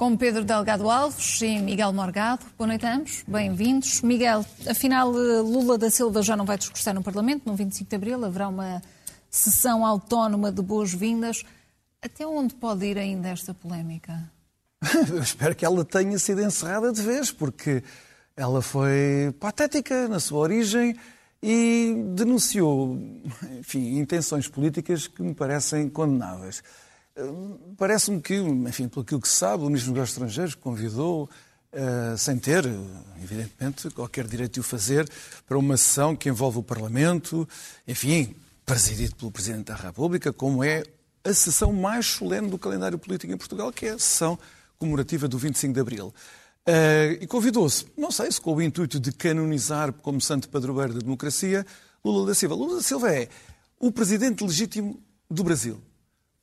Com Pedro Delgado Alves e Miguel Morgado. Boa noite a ambos, bem-vindos. Miguel, afinal, Lula da Silva já não vai discursar no Parlamento no 25 de Abril, haverá uma sessão autónoma de boas-vindas. Até onde pode ir ainda esta polémica? Eu espero que ela tenha sido encerrada de vez, porque ela foi patética na sua origem e denunciou, enfim, intenções políticas que me parecem condenáveis. Parece-me que, enfim, pelo que se sabe, o Ministro dos Negócios Estrangeiros convidou, uh, sem ter, evidentemente, qualquer direito de o fazer, para uma sessão que envolve o Parlamento, enfim, presidido pelo Presidente da República, como é a sessão mais solene do calendário político em Portugal, que é a sessão comemorativa do 25 de Abril. Uh, e convidou-se, não sei se com o intuito de canonizar como santo padroeiro da democracia, Lula da Silva. Lula da Silva é o presidente legítimo do Brasil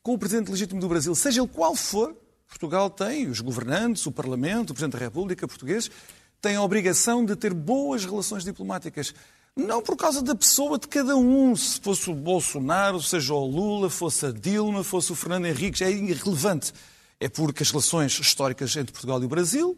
com o Presidente legítimo do Brasil, seja ele qual for, Portugal tem, os governantes, o Parlamento, o Presidente da República, português, têm a obrigação de ter boas relações diplomáticas. Não por causa da pessoa de cada um, se fosse o Bolsonaro, seja o Lula, fosse a Dilma, fosse o Fernando Henrique, é irrelevante. É porque as relações históricas entre Portugal e o Brasil,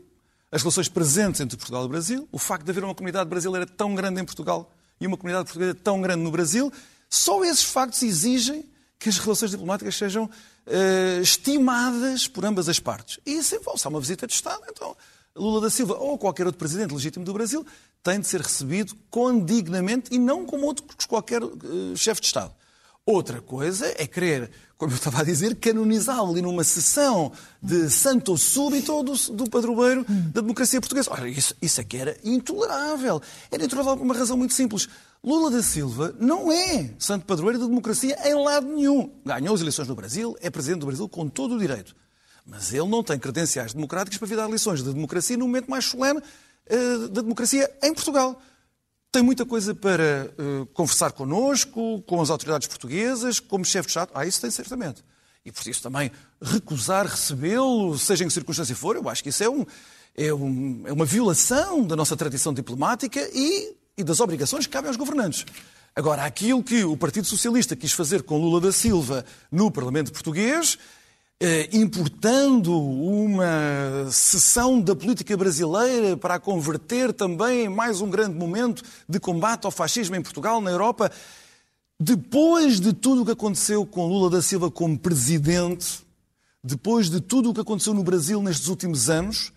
as relações presentes entre Portugal e o Brasil, o facto de haver uma comunidade brasileira tão grande em Portugal e uma comunidade portuguesa tão grande no Brasil, só esses factos exigem que as relações diplomáticas sejam uh, estimadas por ambas as partes. E isso envolve-se uma visita de Estado. Então, Lula da Silva ou qualquer outro presidente legítimo do Brasil tem de ser recebido condignamente e não como outro qualquer uh, chefe de Estado. Outra coisa é querer, como eu estava a dizer, canonizá-lo ali numa sessão de santo súbito do, do padroeiro da democracia portuguesa. Ora, isso, isso é que era intolerável. Era intolerável por uma razão muito simples. Lula da Silva não é santo padroeiro da democracia em lado nenhum. Ganhou as eleições no Brasil, é presidente do Brasil com todo o direito. Mas ele não tem credenciais democráticas para vir dar lições de democracia no momento mais solene uh, da democracia em Portugal. Tem muita coisa para uh, conversar connosco, com as autoridades portuguesas, como chefe de Estado. Ah, isso tem certamente. E por isso também recusar recebê-lo, seja em que circunstância for, eu acho que isso é, um, é, um, é uma violação da nossa tradição diplomática e e das obrigações que cabem aos governantes. Agora, aquilo que o Partido Socialista quis fazer com Lula da Silva no Parlamento Português, eh, importando uma sessão da política brasileira para a converter também em mais um grande momento de combate ao fascismo em Portugal, na Europa, depois de tudo o que aconteceu com Lula da Silva como presidente, depois de tudo o que aconteceu no Brasil nestes últimos anos,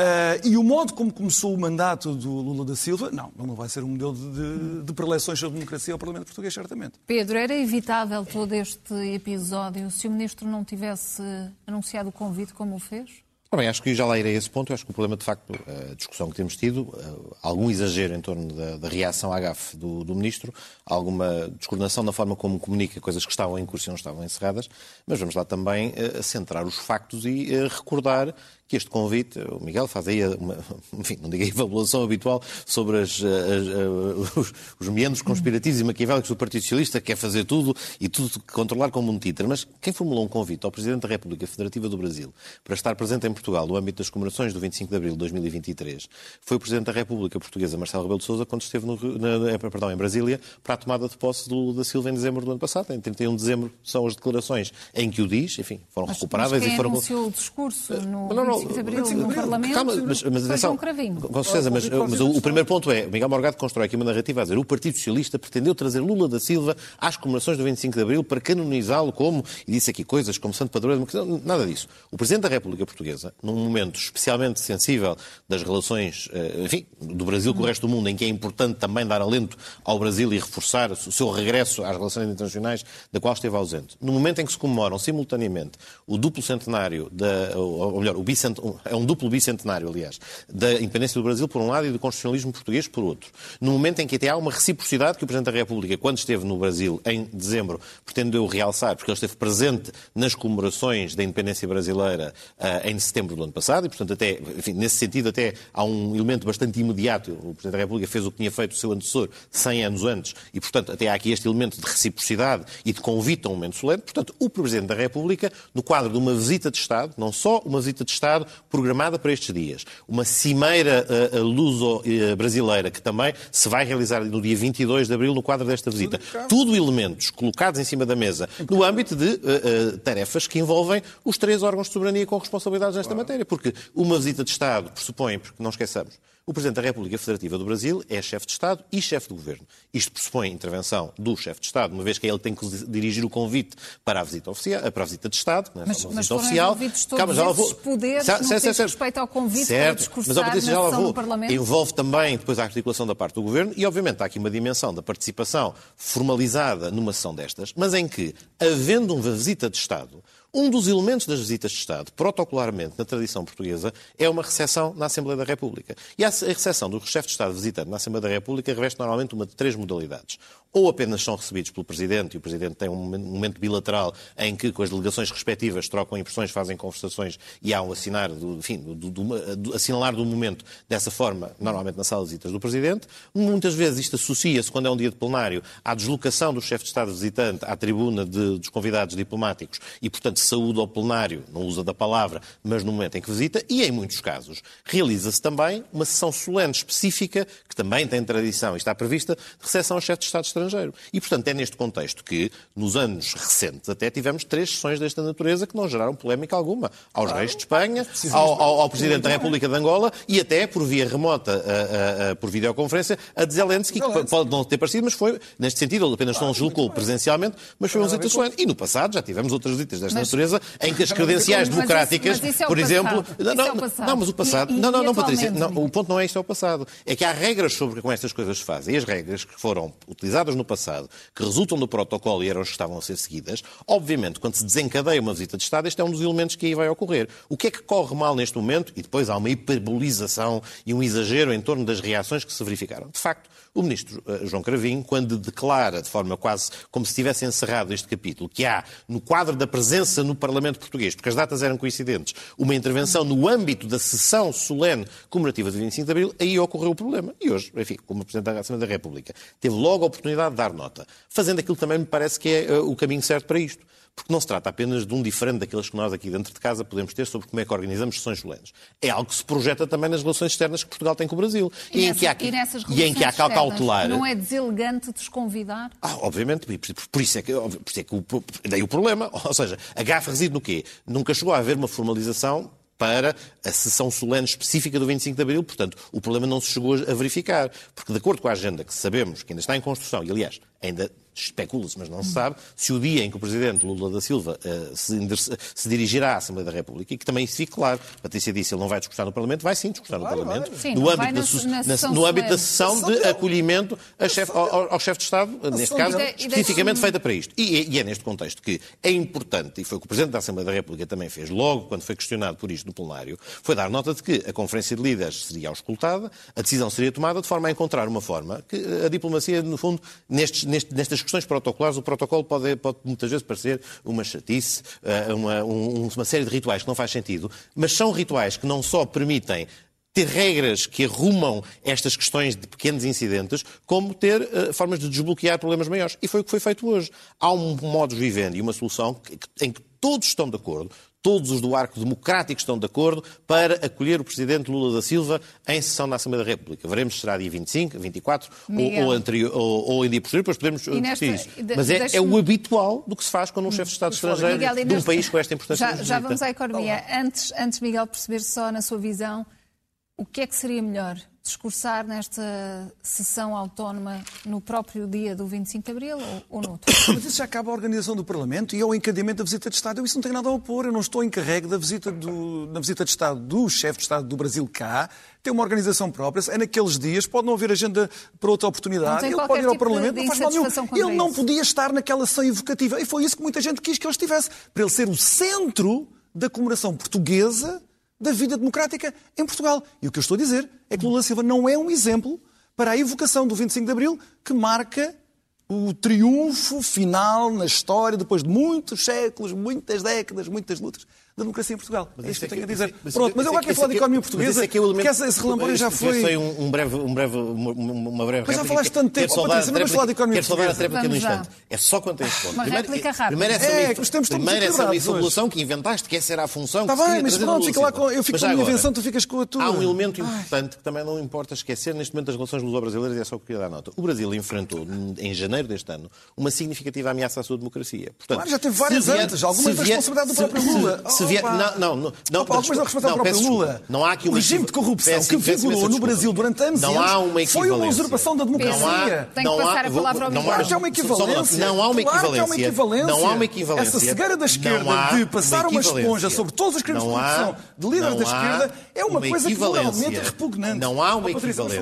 Uh, e o modo como começou o mandato do Lula da Silva, não, não vai ser um modelo de, de, de preleções sobre democracia ao Parlamento Português, certamente. Pedro, era evitável todo este episódio se o Ministro não tivesse anunciado o convite como o fez? Bem, acho que já lá irei a esse ponto. Eu acho que o problema, de facto, a discussão que temos tido, eh, algum exagero em torno da, da reação à gafe do, do, Ministro, alguma descoordenação na forma como comunica coisas que estavam em curso e não estavam encerradas, mas vamos lá também uh, centrar os factos e uh, recordar que este convite, o Miguel faz aí uma, enfim, não diga a evaluação habitual sobre as, as, as, os, os meandros conspirativos e maquiavélicos do Partido Socialista, que quer fazer tudo e tudo controlar como um títere. Mas quem formulou um convite ao Presidente da República Federativa do Brasil para estar presente em Portugal no âmbito das comemorações do 25 de abril de 2023 foi o Presidente da República Portuguesa, Marcelo Rebelo de Sousa, quando esteve no, na, perdão, em Brasília para a tomada de posse do da Silva em dezembro do ano passado. Em 31 de dezembro são as declarações em que o diz, enfim, foram mas, recuperáveis mas e foram. o discurso no não, não, 25 de abril no Parlamento? Calma, mas, mas atenção, com certeza, mas, mas o, o, primeiro ponto é, Miguel Morgado constrói aqui uma narrativa a dizer o Partido Socialista pretendeu trazer Lula da Silva às comemorações do 25 de abril para canonizá-lo como, e disse aqui coisas como Santo Padroeiro, nada disso. O Presidente da República Portuguesa, num momento especialmente sensível das relações, eh, enfim, do Brasil com o resto do mundo, em que é importante também dar alento ao Brasil e reforçar o seu regresso às relações internacionais, da qual esteve ausente. No momento em que se comemoram simultaneamente o duplo centenário, da, ou melhor, o bicent, é um duplo bicentenário, aliás, da independência do Brasil por um lado e do constitucionalismo português por outro. No momento em que até há uma reciprocidade que o Presidente da República, quando esteve no Brasil em dezembro, pretendeu realçar, porque ele esteve presente nas comemorações da independência brasileira uh, em setembro do ano passado e, portanto, até, enfim, nesse sentido, até há um elemento bastante imediato. O Presidente da República fez o que tinha feito o seu antecessor 100 anos antes e, portanto, até há aqui este elemento de reciprocidade e de convite a um momento solene. Portanto, o Presidente da República, no quadro de uma visita de Estado, não só uma visita de Estado programada para estes dias, uma cimeira uh, luso-brasileira que também se vai realizar no dia 22 de abril no quadro desta visita. Tudo elementos colocados em cima da mesa no âmbito de uh, uh, tarefas que envolvem os três órgãos de soberania com responsabilidades nesta matéria. Porque uma visita de Estado pressupõe, porque não esqueçamos, o Presidente da República Federativa do Brasil é chefe de Estado e chefe de Governo. Isto pressupõe intervenção do chefe de Estado, uma vez que ele tem que dirigir o convite para a visita, oficial, para a visita de Estado, não é mas, uma visita mas oficial. Todos Calma, já vou... poderes certo, certo, certo, respeito ao convite certo, para mas, Patrícia, já lá vou. Envolve também depois a articulação da parte do Governo e, obviamente, há aqui uma dimensão da participação formalizada numa sessão destas, mas em que, havendo uma visita de Estado, um dos elementos das visitas de Estado, protocolarmente na tradição portuguesa, é uma recepção na Assembleia da República. E a recepção do chefe de Estado visitante na Assembleia da República reveste normalmente uma de três modalidades ou apenas são recebidos pelo Presidente e o Presidente tem um momento bilateral em que, com as delegações respectivas, trocam impressões, fazem conversações e há um assinar do, enfim, do, do, do, assinalar do momento dessa forma, normalmente na sala de visitas do Presidente. Muitas vezes isto associa-se, quando é um dia de plenário, à deslocação do chefe de Estado visitante à tribuna de, dos convidados diplomáticos e, portanto, saúde ao plenário, não usa da palavra, mas no momento em que visita, e em muitos casos realiza-se também uma sessão solene específica, que também tem tradição e está prevista, de recepção ao chefe de Estado estrangeiro estrangeiro. E, portanto, é neste contexto que, nos anos recentes, até tivemos três sessões desta natureza que não geraram polémica alguma. Aos reis de Espanha, ao, ao, ao Presidente da República de Angola e até, por via remota, a, a, a, por videoconferência, a de Zelensky, que pode não ter parecido, mas foi, neste sentido, ele apenas não deslocou presencialmente, mas foi uma visita solene. E no passado já tivemos outras visitas desta mas, natureza em que as credenciais democráticas, mas mas isso é por exemplo... Não, é não, não, mas o passado... E, não, não, não, Patrícia, não, o ponto não é isto, é o passado. É que há regras sobre como estas coisas se fazem. E as regras que foram utilizadas no passado, que resultam do protocolo e eram as que estavam a ser seguidas, obviamente, quando se desencadeia uma visita de Estado, este é um dos elementos que aí vai ocorrer. O que é que corre mal neste momento? E depois há uma hiperbolização e um exagero em torno das reações que se verificaram. De facto, o ministro uh, João Cravinho, quando declara de forma quase como se tivesse encerrado este capítulo, que há, no quadro da presença no Parlamento português, porque as datas eram coincidentes, uma intervenção no âmbito da sessão solene comemorativa de 25 de Abril, aí ocorreu o problema. E hoje, enfim, como Presidente da Assembleia da República, teve logo a oportunidade de dar nota, fazendo aquilo também me parece que é uh, o caminho certo para isto porque não se trata apenas de um diferente daqueles que nós aqui dentro de casa podemos ter sobre como é que organizamos sessões solenes. É algo que se projeta também nas relações externas que Portugal tem com o Brasil. E, e, nessa, em, que há, e, e em que há cautelar. Não é deselegante desconvidar? Ah, obviamente, por isso é que, por isso é que o, daí o problema. Ou seja, a gafa reside no quê? Nunca chegou a haver uma formalização para a sessão solene específica do 25 de Abril, portanto, o problema não se chegou a verificar, porque de acordo com a agenda que sabemos que ainda está em construção, e aliás, ainda especula-se, mas não se sabe, se o dia em que o Presidente Lula da Silva uh, se, se, dirigirá à Assembleia da República, e que também isso fique claro, Patrícia disse, ele não vai discursar no Parlamento, vai sim discursar claro, no Parlamento, sim, no, âmbito na, na, no âmbito da sessão de acolhimento chef, ao, ao chefe de Estado, neste caso, especificamente feita para isto. E, e, é neste contexto que é importante, e foi o que o Presidente da Assembleia da República também fez, logo quando foi questionado por isto no plenário, foi dar nota de que a Conferência de Líderes seria auscultada, a decisão seria tomada de forma a encontrar uma forma que a diplomacia, no fundo, nestes, nestas questões protocolares, o protocolo pode, pode muitas vezes parecer uma chatice, eh, uma, uma série de rituais que não faz sentido, mas são rituais que não só permitem ter regras que arrumam estas questões de pequenos incidentes, como ter uh, formas de desbloquear problemas maiores. E foi o que foi feito hoje. Há um modo vivendo e uma solução que, em que todos estão de acordo, todos os do arco democrático estão de acordo para acolher o Presidente Lula da Silva em sessão na Assembleia da República. Veremos se será dia 25, 24 ou, ou, anterior, ou, ou em dia posterior, depois podemos discutir isso. Mas é, é, o habitual do que se faz quando um chefe de Estado estrangeiro Miguel, de um país com esta importância. Já, já vamos à economia. Antes, antes, Miguel, perceber só na sua visão o que é que seria melhor? Discursar nesta sessão autónoma no próprio dia do 25 de Abril ou, ou noutro? Mas isso já acaba a organização do Parlamento e ao encadeamento da visita de Estado. Eu isso não tenho nada a opor. Eu não estou encarregue da visita, do, na visita de Estado do chefe de Estado do Brasil cá. Tem uma organização própria. É naqueles dias. Pode não haver agenda para outra oportunidade. Ele pode ir ao tipo Parlamento. Não faz mal nenhum. Ele não podia estar naquela sessão evocativa. E foi isso que muita gente quis que ele estivesse. Para ele ser o centro da comemoração portuguesa da vida democrática em Portugal. E o que eu estou a dizer é que Lula Silva não é um exemplo para a evocação do 25 de Abril que marca o triunfo final na história, depois de muitos séculos, muitas décadas, muitas lutas, da democracia em Portugal. é isto que eu tenho a dizer. Pronto, mas eu agora quero falar de economia portuguesa, é que é elemento- porque esse relampolho já foi... Foi um, um breve, um breve, uma, uma breve Mas já réplica. falaste tanto Quero tempo. Oh, Patrícia, a mas vamos falar de economia Quero saudar a portuguesa. tréplica no Vamos lá. instante. É só quanto a este ponto. Uma réplica rápida. primeiro essa, É, que essa insolução que inventaste, que essa era a função Está que bem, mas pronto, fica lá com- eu fico Mas com a já minha invenção, tu ficas com a tua. Há um elemento importante que também não importa esquecer neste momento das relações luso-brasileiras e é só o que queria dar nota. O Brasil enfrentou, em janeiro deste ano, uma significativa ameaça à sua democracia. Portanto, Claro, já teve várias antes, algumas se da vier- responsabilidade do próprio Lula. Se, se vier, não, não, não, não, Opa, algumas da responsabilidade do próprio Lula. Não há aqui o uma regime de corrupção peço- que imensa no. Brasil durante anos não há uma foi uma equivalência. usurpação da democracia. Não há, Tem que não há- passar a palavra ao não Miguel. há- Mas é uma equivalência. Não há uma Claro que equivalência. há uma equivalência. Não há uma equivalência. Essa cegueira da esquerda Não há de passar uma, esponja equivalência. sobre todos os crimes de Não há- corrupção de líderes não da há esquerda é uma, coisa que equivalência. moralmente é repugnante. Não há uma equivalência.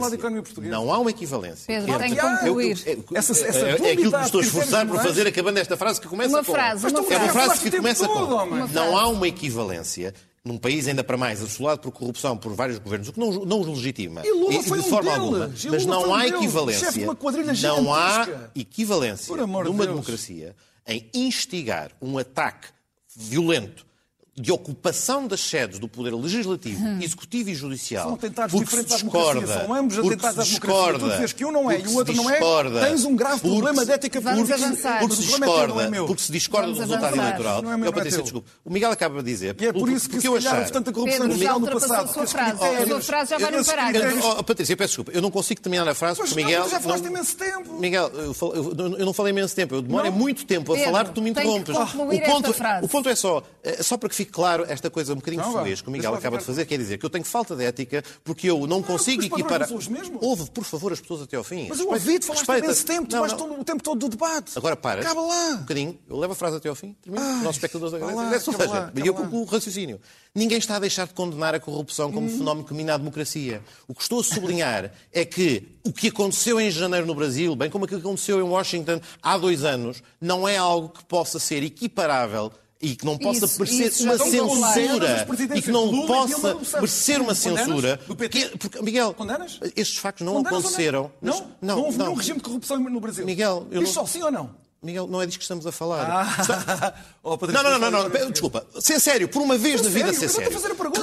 Não há uma equivalência. Pedro, É, tem que concluir. Essa- essa é, é aquilo que me estou a esforçar por fazer acabando esta frase que começa Uma com... frase, Mas uma tu É uma frase. que o começa todo, com. Não há uma equivalência num país ainda para mais assolado por corrupção por vários governos, o que não, não os legitima. E Lula E- foi de um forma deles. alguma. Mas não há equivalência. De uma não há equivalência numa Deus. democracia em instigar um ataque violento de ocupação das sedes do poder legislativo, executivo e judicial, São atentados diferentes se à democracia, discorda, são ambos atentados à democracia. Tu dizes que um não é e o outro não é, tens um grave problema se- de ética avançar. porque se é é discorda, meu. porque se discorda do resultado eleitoral. Não é meu, Eu, é Patrícia, teu. desculpe. O Miguel acaba de dizer. E é por isso que eu achar- houve tanta corrupção no Brasil no passado. a sua frase. A critérios- sua frase já vai no parágrafo. Oh, oh, Patrícia, eu peço desculpa. Eu não consigo terminar a frase porque Miguel. mas já falaste imenso tempo. Miguel, eu, não falei imenso tempo. Eu demoro é muito tempo a falar que tu me interrompes. o, ponto, é só, só para que fique claro esta coisa um bocadinho Não, feliz que o Miguel acaba de fazer, quer dizer que eu tenho falta de ética porque eu não consigo equiparar. não os mesmos? Ouve, por favor, as pessoas até ao fim. Mas eu ouvi-te, falaste respeita- imenso tempo, tu Não, vais não. todo- o tempo todo do debate. Agora para. Acaba Um lá. bocadinho. Eu levo a frase até ao fim. Termino. Os nossos espectadores agradecem. Ou seja, e eu concluo o raciocínio. Ninguém está a deixar de condenar a corrupção como Hum. fenómeno que mina a democracia. O que estou a sublinhar é que o que aconteceu em janeiro no Brasil, bem como aquilo que aconteceu em Washington há dois anos, não é algo que possa ser equiparável e que não possa Isso- parecer isso uma censura e que não possa não parecer uma censura. Porque, porque, Miguel, Condenas? estes factos não Condenas aconteceram. Não, Mas- não, houve nenhum regime de corrupção no Brasil. Miguel, eu Diz não- só sim ou não? Miguel, não é disso que estamos a falar. Ah. Oh, Patrícia, Não, não, não, não, não, desculpa. Ser sério, por uma vez É na vida ser sério.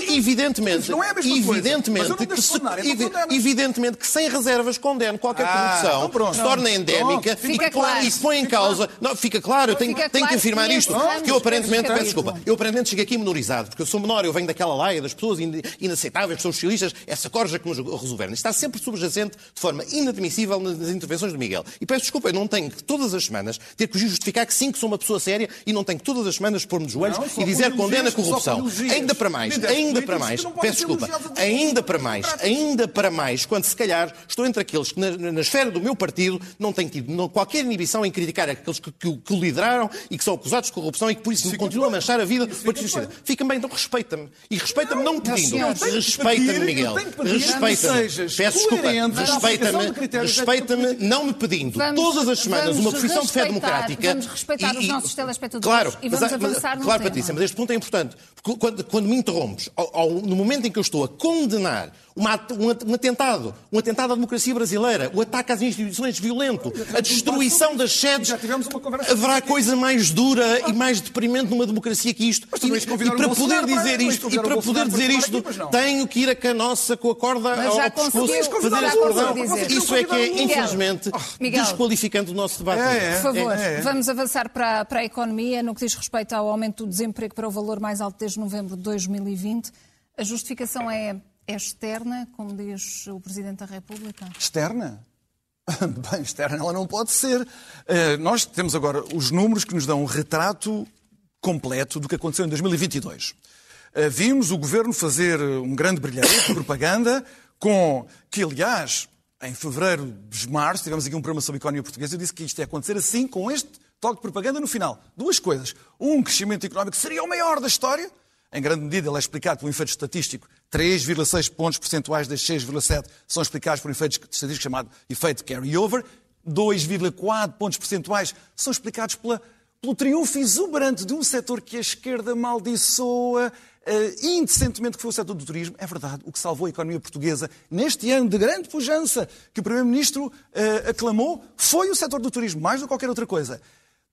Evidentemente, não é a mesma coisa. evidentemente, não que se- evi- condenas. evidentemente que sem reservas condeno qualquer Ah, corrupção então se torna endémica e põe- claro. e põe em causa. Não, fica claro, eu tenho, tenho que claro afirmar isto. entramos Que eu aparentemente, neste peço desculpa, eu aparentemente cheguei aqui menorizado, porque eu sou menor, eu venho daquela laia das pessoas in- inaceitáveis, que são socialistas, essa corja que nos resolveram. Está sempre subjacente de forma inadmissível nas intervenções do Miguel. E peço desculpa, eu não tenho que todas as semanas ter que justificar que sim, que sou uma pessoa séria e não tenho que todas as semanas pôr-me de joelhos Não, e dizer condena a corrupção. Ainda para mais, Líderes ainda para mais, peço desculpa, ainda para mais, ainda para mais, quando se calhar estou entre aqueles que na, na esfera do meu partido não têm tido não- qualquer inibição em criticar aqueles que, que o- que o lideraram e que são acusados de corrupção e que por isso continuam a manchar a vida Socialista. Fica bem, então respeita-me. E respeita-me não me pedindo. Respeita-me, Miguel. Respeita-me. Peço desculpa. Respeita-me. Respeita-me não me pedindo Vamos- todas as semanas uma profissão de fé democrática. vamos respeitar os nossos telespectadores Claro, e mas vamos mas- avançar no Claro, tema. Patrícia, mas este ponto é importante. Porque quando, quando me interrompes, ao- ao- no momento em que eu estou a condenar uma um, um atentado, um atentado à democracia brasileira, o ataque às instituições violento, a destruição das sedes, haverá coisa mais dura e mais deprimente numa democracia que isto. E, e o para poder dizer isto, e o para poder dizer isto, tenho que ir a canossa com a corda Mas ao ao pescoço, fazer esse a cordão. Isso é que é, infelizmente, Miguel. desqualificante do nosso debate. É, é. Por favor, é. vamos avançar para, para a economia. No que diz respeito ao aumento do desemprego para o valor mais alto desde novembro de 2020, a justificação é, é externa, como diz o Presidente da República? Externa? Bem, externa ela não pode ser. Eh, nós temos agora os números que nos dão um retrato completo do que aconteceu em 2022. Eh, vimos o governo fazer um grande brilhante de propaganda com que, aliás, em fevereiro de março, tivemos aqui um programa sobre economia portuguesa. Eu disse que isto ia acontecer assim, com este toque de propaganda no final. Duas coisas. Um, crescimento económico seria o maior da história. Em grande medida, ele é explicado por um efeito estatístico. 3,6 pontos percentuais das 6,7 são explicados por um efeito estatístico chamado efeito carry-over. 2,4 pontos percentuais são explicados pela pelo triunfo exuberante de um setor que a esquerda maldiçoa uh, indecentemente, que foi o setor do turismo. É verdade, o que salvou a economia portuguesa neste ano de grande pujança que o Primeiro-Ministro uh, aclamou foi o setor do turismo, mais do que qualquer outra coisa.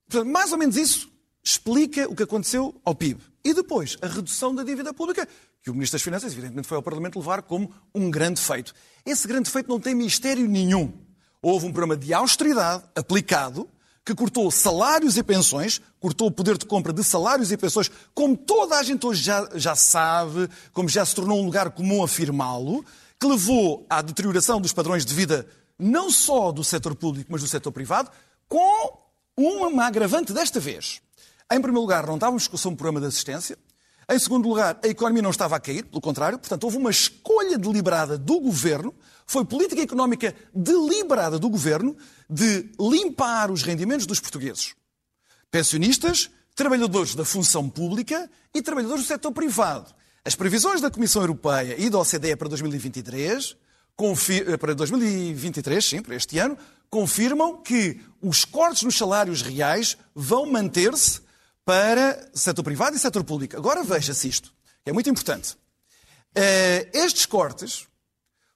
Portanto, mais ou menos isso explica o que aconteceu ao PIB. E depois, a redução da dívida pública, que o Ministro das Finanças, evidentemente, foi ao Parlamento levar como um grande feito. Esse grande feito não tem mistério nenhum. Houve um programa de austeridade aplicado que cortou salários e pensões, cortou o poder de compra de salários e pensões, como toda a gente hoje já, já sabe, como já se tornou um lugar comum afirmá-lo, que levou à deterioração dos padrões de vida não só do setor público, mas do setor privado, com uma agravante desta vez. Em primeiro lugar, não estávamos com um programa de assistência. Em segundo lugar, a economia não estava a cair, pelo contrário. Portanto, houve uma escolha deliberada do governo, foi política económica deliberada do governo de limpar os rendimentos dos portugueses. Pensionistas, trabalhadores da função pública e trabalhadores do setor privado. As previsões da Comissão Europeia e da OCDE para 2023, eh, para 2023, sim, para este ano, confirmam que os cortes nos salários reais vão manter-se para setor privado e setor público. Agora veja-se isto, que é muito importante. Uh, estes cortes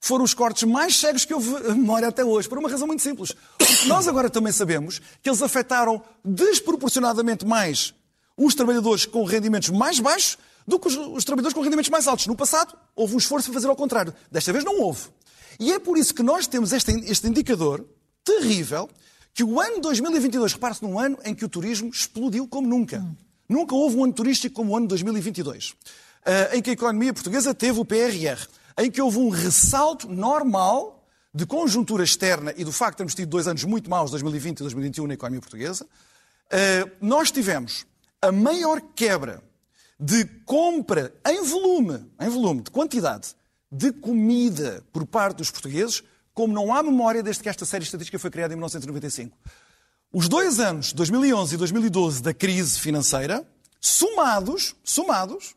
foram os cortes mais cegos que houve a memória até hoje, por uma razão muito simples. Porque nós agora também sabemos que eles afetaram desproporcionadamente mais os trabalhadores com rendimentos mais baixos do que os, os trabalhadores com rendimentos mais altos. No passado, houve um esforço para fazer ao contrário. Desta vez não houve. E é por isso que nós temos este, este indicador terrível que o ano 2022, repare-se num ano em que o turismo explodiu como nunca. Hum. Nunca houve um ano turístico como o ano 2022, uh, eh, em que a economia portuguesa teve o PRR em que houve um ressalto normal de conjuntura externa e do facto de termos tido dois anos muito maus, 2020 e 2021, na economia portuguesa, eh, nós tivemos a maior quebra de compra em volume, em volume, de quantidade, de comida por parte dos portugueses, como não há memória desde que esta série estatística foi criada em 1995. Os dois anos, 2011 e 2012, da crise financeira, somados, somados,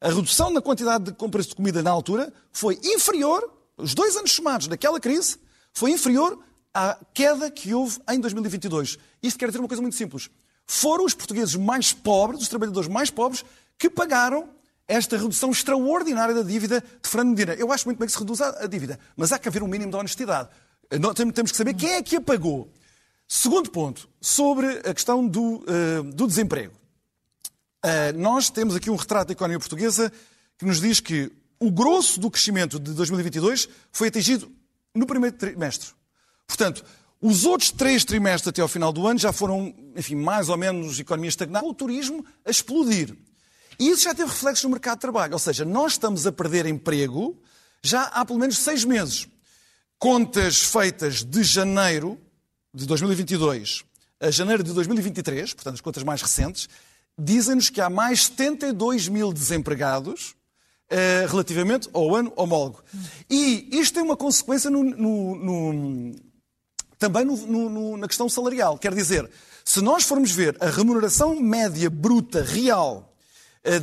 a redução na quantidade de compras de comida na altura foi inferior, os dois anos somados daquela crise, foi inferior à queda que houve em 2022. Isto quer dizer uma coisa muito simples. Foram os portugueses mais pobres, os trabalhadores mais pobres, que pagaram esta redução extraordinária da dívida de Fernando Medina. Eu acho muito bem que se reduza a dívida, mas há que haver um mínimo de honestidade. Temos que saber quem é que a pagou. Segundo ponto, sobre a questão do, uh, do desemprego. Uh, nós temos aqui um retrato da economia portuguesa que nos diz que o grosso do crescimento de 2022 foi atingido no primeiro trimestre. Portanto, os outros três trimestres até ao final do ano já foram, enfim, mais ou menos economia estagnada, o turismo a explodir. E isso já teve reflexos no mercado de trabalho. Ou seja, nós estamos a perder emprego já há pelo menos seis meses. Contas feitas de janeiro de 2022 a janeiro de 2023, portanto, as contas mais recentes, dizem-nos que há mais 72 mil desempregados uh, relativamente ao ano homólogo. E isto tem uma consequência no, no, no, também na questão salarial. Quer dizer, se nós formos ver a remuneração média bruta real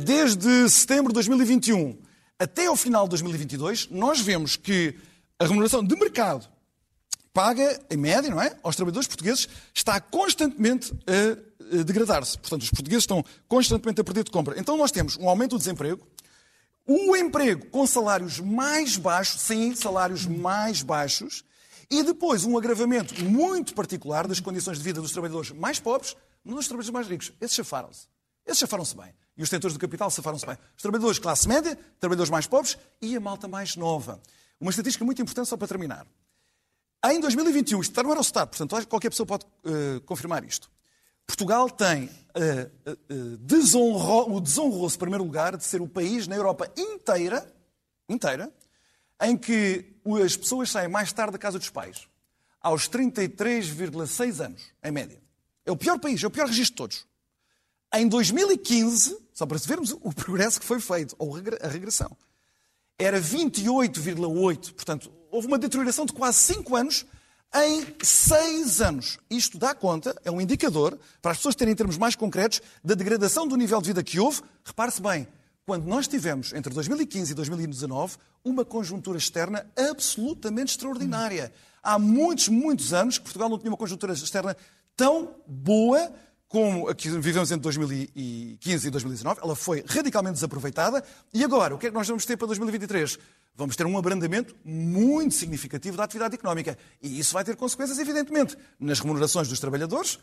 desde setembro de 2021 até ao final de 2022, nós vemos que a remuneração de mercado paga, em média, não é, aos trabalhadores portugueses, está constantemente a eh, degradar-se. Portanto, os portugueses estão constantemente a perder de compra. Então, nós temos um aumento do desemprego, um emprego com salários mais baixos, sim, salários mais baixos, e depois um agravamento muito particular das condições de vida dos trabalhadores mais pobres, não dos trabalhadores mais ricos. Esses chafaram-se. Esses chafaram-se bem. E os detentores do capital chafaram-se bem. Os trabalhadores de classe média, trabalhadores mais pobres e a malta mais nova. Uma estatística muito importante só para terminar. Em 2021, isto está no Eurostat, portanto qualquer pessoa pode uh, confirmar isto. Portugal tem uh, uh, desonro, o desonroso primeiro lugar de ser o país na Europa inteira, inteira em que as pessoas saem mais tarde da casa dos pais, aos 33,6 anos, em média. É o pior país, é o pior registro de todos. Em 2015, só para vermos o progresso que foi feito, ou a regressão, era 28,8, portanto, houve uma deterioração de quase 5 anos em seis anos. Isto dá conta, é um indicador, para as pessoas terem termos mais concretos, da degradação do nível de vida que houve. Repare-se bem, quando nós tivemos, entre 2015 e 2019, uma conjuntura externa absolutamente extraordinária. Há muitos, muitos anos que Portugal não tinha uma conjuntura externa tão boa como a que vivemos entre 2015 e 2019, ela foi radicalmente desaproveitada. E agora, o que é que nós vamos ter para 2023? Vamos ter um abrandamento muito significativo da atividade económica. E isso vai ter consequências, evidentemente, nas remunerações dos trabalhadores,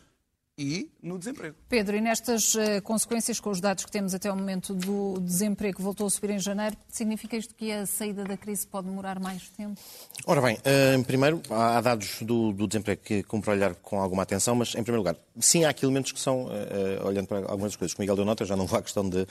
e no desemprego. Pedro, e nestas uh, consequências, com os dados que temos até o momento do desemprego que voltou a subir em janeiro, significa isto que a saída da crise pode demorar mais tempo? Ora bem, uh, primeiro, há dados do, do, desemprego que cumpre olhar com alguma atenção, mas, em primeiro lugar, sim, há aqui elementos que são, uh, olhando para algumas das coisas que o Miguel deu nota, já não vou à questão de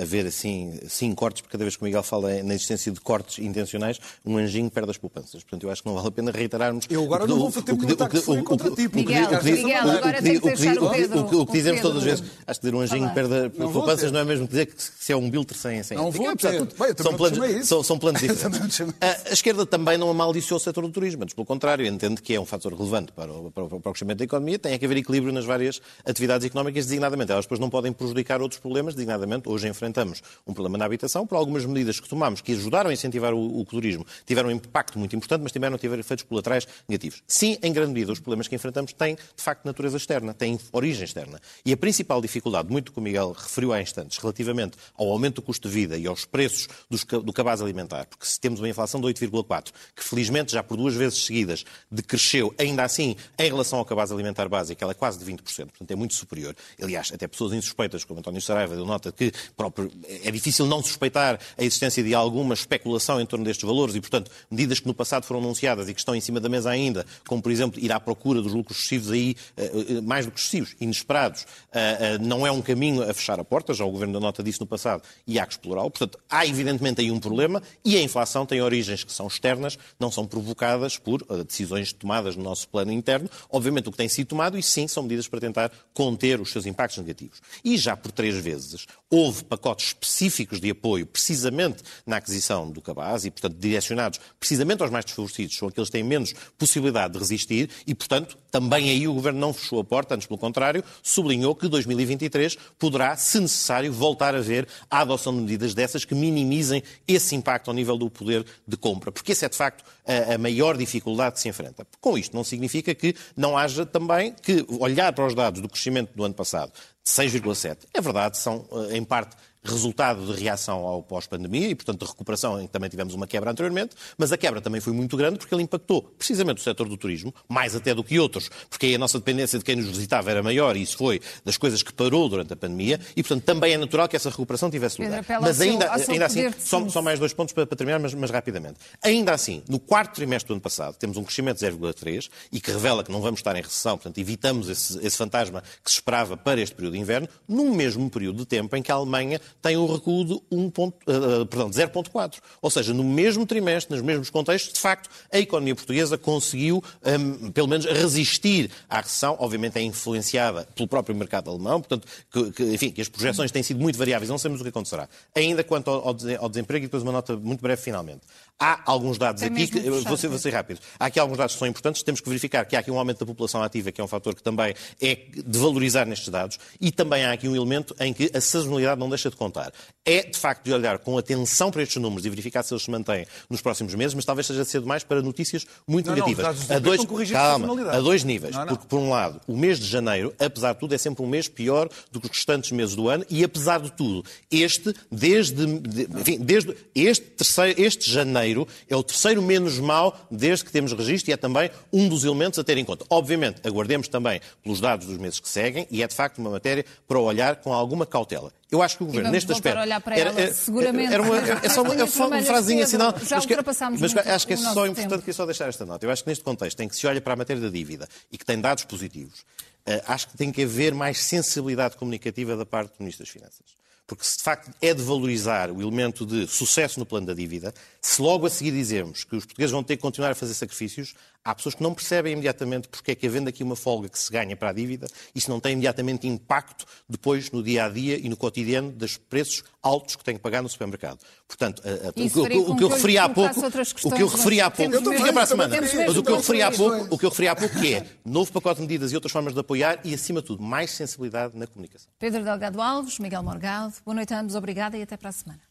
haver, assim, sim, cortes, porque cada vez que o Miguel fala na existência de cortes intencionais, um anjinho perde as poupanças. Portanto, eu acho que não vale a pena reiterarmos... Eu agora não vou fazer muito ataque contra ti. Miguel, Miguel, agora tem que o, Pedro, o, o, que dizemos todas as vezes, acho que dizer um anjinho perde poupanças não é mesmo dizer que se é um biltre sem, sem Não vou ter. são, planos, são, são planos diferentes. a, a, esquerda também não amaldiçoou o setor do turismo, antes pelo contrário, entende que é um fator relevante para o, para, o, para o crescimento da economia, tem que haver equilíbrio nas várias atividades económicas, designadamente. Elas depois não podem prejudicar outros problemas, designadamente. Hoje enfrentamos um problema na habitação, por algumas medidas que tomamos que ajudaram a incentivar o, o turismo, tiveram um impacto muito importante, mas tiveram, tiveram efeitos colaterais negativos. Sim, em grande medida, os problemas que enfrentamos têm, de facto, natureza externa, têm origem externa. E a principal dificuldade, muito que o Miguel referiu há instantes, relativamente ao aumento do custo de vida e aos preços do cabaz alimentar, porque se temos uma inflação de 8,4, que felizmente já por duas vezes seguidas decresceu, ainda assim, em relação ao cabaz alimentar básico, ela é quase de 20%, portanto é muito superior. Aliás, até pessoas insuspeitas, como António Saraiva, deu nota que próprio, é difícil não suspeitar a existência de alguma especulação em torno destes valores e, portanto, medidas que no passado foram anunciadas e que estão em cima da mesa ainda, como, por exemplo, ir à procura dos lucros excessivos aí, eh, eh, mais do que excessivos, inesperados, eh, não é um caminho a fechar a porta, já o Governo da Nota disse no passado, e há que explorá-lo. Portanto, há evidentemente aí um problema e a inflação tem origens que são externas, não são provocadas por decisões tomadas no nosso plano interno. Obviamente, o que tem sido tomado, e sim, são medidas para tentar conter os seus impactos negativos. E já por três vezes houve pacotes específicos de apoio, precisamente na aquisição do cabaz, e, portanto, direcionados precisamente aos mais desfavorecidos, são aqueles que têm menos possibilidade de resistir, e, portanto, também aí o Governo não fechou a porta, antes pelo contrário, sublinhou que 2023 poderá, se necessário, voltar a ver a adoção de medidas dessas que minimizem esse impacto ao nível do poder de compra, porque essa é, de facto, a, a maior dificuldade que se enfrenta. Com isto não significa que não haja também que olhar para os dados do crescimento do ano passado, 6,7. É verdade, são, eh, em parte, resultado de reação ao pós-pandemia e, portanto, de recuperação, em que também tivemos uma quebra anteriormente, mas a quebra também foi muito grande porque ele impactou precisamente o setor do turismo, mais até do que outros, porque aí a nossa dependência de quem nos visitava era maior e isso foi das coisas que parou durante a pandemia e, portanto, também é natural que essa recuperação tivesse lugar. Mas ainda, ainda assim, só, só, mais dois pontos para, para terminar, mas, mas, rapidamente. Ainda assim, no quarto trimestre do ano passado, temos um crescimento de 0,3 e que revela que não vamos estar em recessão, portanto, evitamos esse, esse fantasma que se esperava para este período de inverno, num mesmo período de tempo em que a Alemanha tem um recuo de, 1 ponto, uh, perdão, de 0,4. Ou seja, no mesmo trimestre, nos mesmos contextos, de facto, a economia portuguesa conseguiu, um, pelo menos, resistir à recessão. Obviamente é influenciada pelo próprio mercado alemão, portanto, que, que, enfim, que as projeções têm sido muito variáveis, não sabemos o que acontecerá. Ainda quanto ao, ao desemprego, e depois uma nota muito breve finalmente. Há alguns dados é aqui, que, vou, ser, vou ser rápido, há aqui alguns dados que são importantes, temos que verificar que há aqui um aumento da população ativa, que é um fator que também é de valorizar nestes dados, e também há aqui um elemento em que a sazonalidade não deixa de contar. É, de facto, de olhar com atenção para estes números e verificar se eles se mantêm nos próximos meses, mas talvez seja cedo mais para notícias muito não, negativas. Não, a dois, calma, a dois níveis. Não, porque, por um lado, o mês de janeiro, apesar de tudo, é sempre um mês pior do que os restantes meses do ano, e apesar de tudo, este, desde, enfim, desde este, terceiro, este janeiro, é o terceiro menos mau desde que temos registro e é também um dos elementos a ter em conta. Obviamente, aguardemos também pelos dados dos meses que seguem e é, de facto, uma matéria para olhar com alguma cautela. Eu acho que o Governo, neste aspecto. Olhar para era, era, seguramente. Era uma, é só, é só uma frasinha sinal. Já mas, que, mas acho que é só importante que só deixar esta nota. Eu acho que neste contexto, em que se olha para a matéria da dívida e que tem dados positivos, uh, acho que tem que haver mais sensibilidade comunicativa da parte do Ministro das Finanças. Porque se de facto é de valorizar o elemento de sucesso no plano da dívida, se logo a seguir dizemos que os portugueses vão ter que continuar a fazer sacrifícios, há pessoas que não percebem imediatamente porque é que havendo aqui uma folga que se ganha para a dívida, isso não tem imediatamente impacto depois no dia a dia e no cotidiano dos preços altos que têm que pagar no supermercado. Portanto, a, a, o, o, que eu referi há pouco, o que eu referi há pouco, fica para a semana, mas o que eu referi há pouco, o que eu referi há pouco é novo pacote de medidas e outras formas de apoiar e acima de tudo mais sensibilidade na comunicação. Pedro Delgado Alves, Miguel Morgado, boa noite a ambos, obrigada e até para a semana.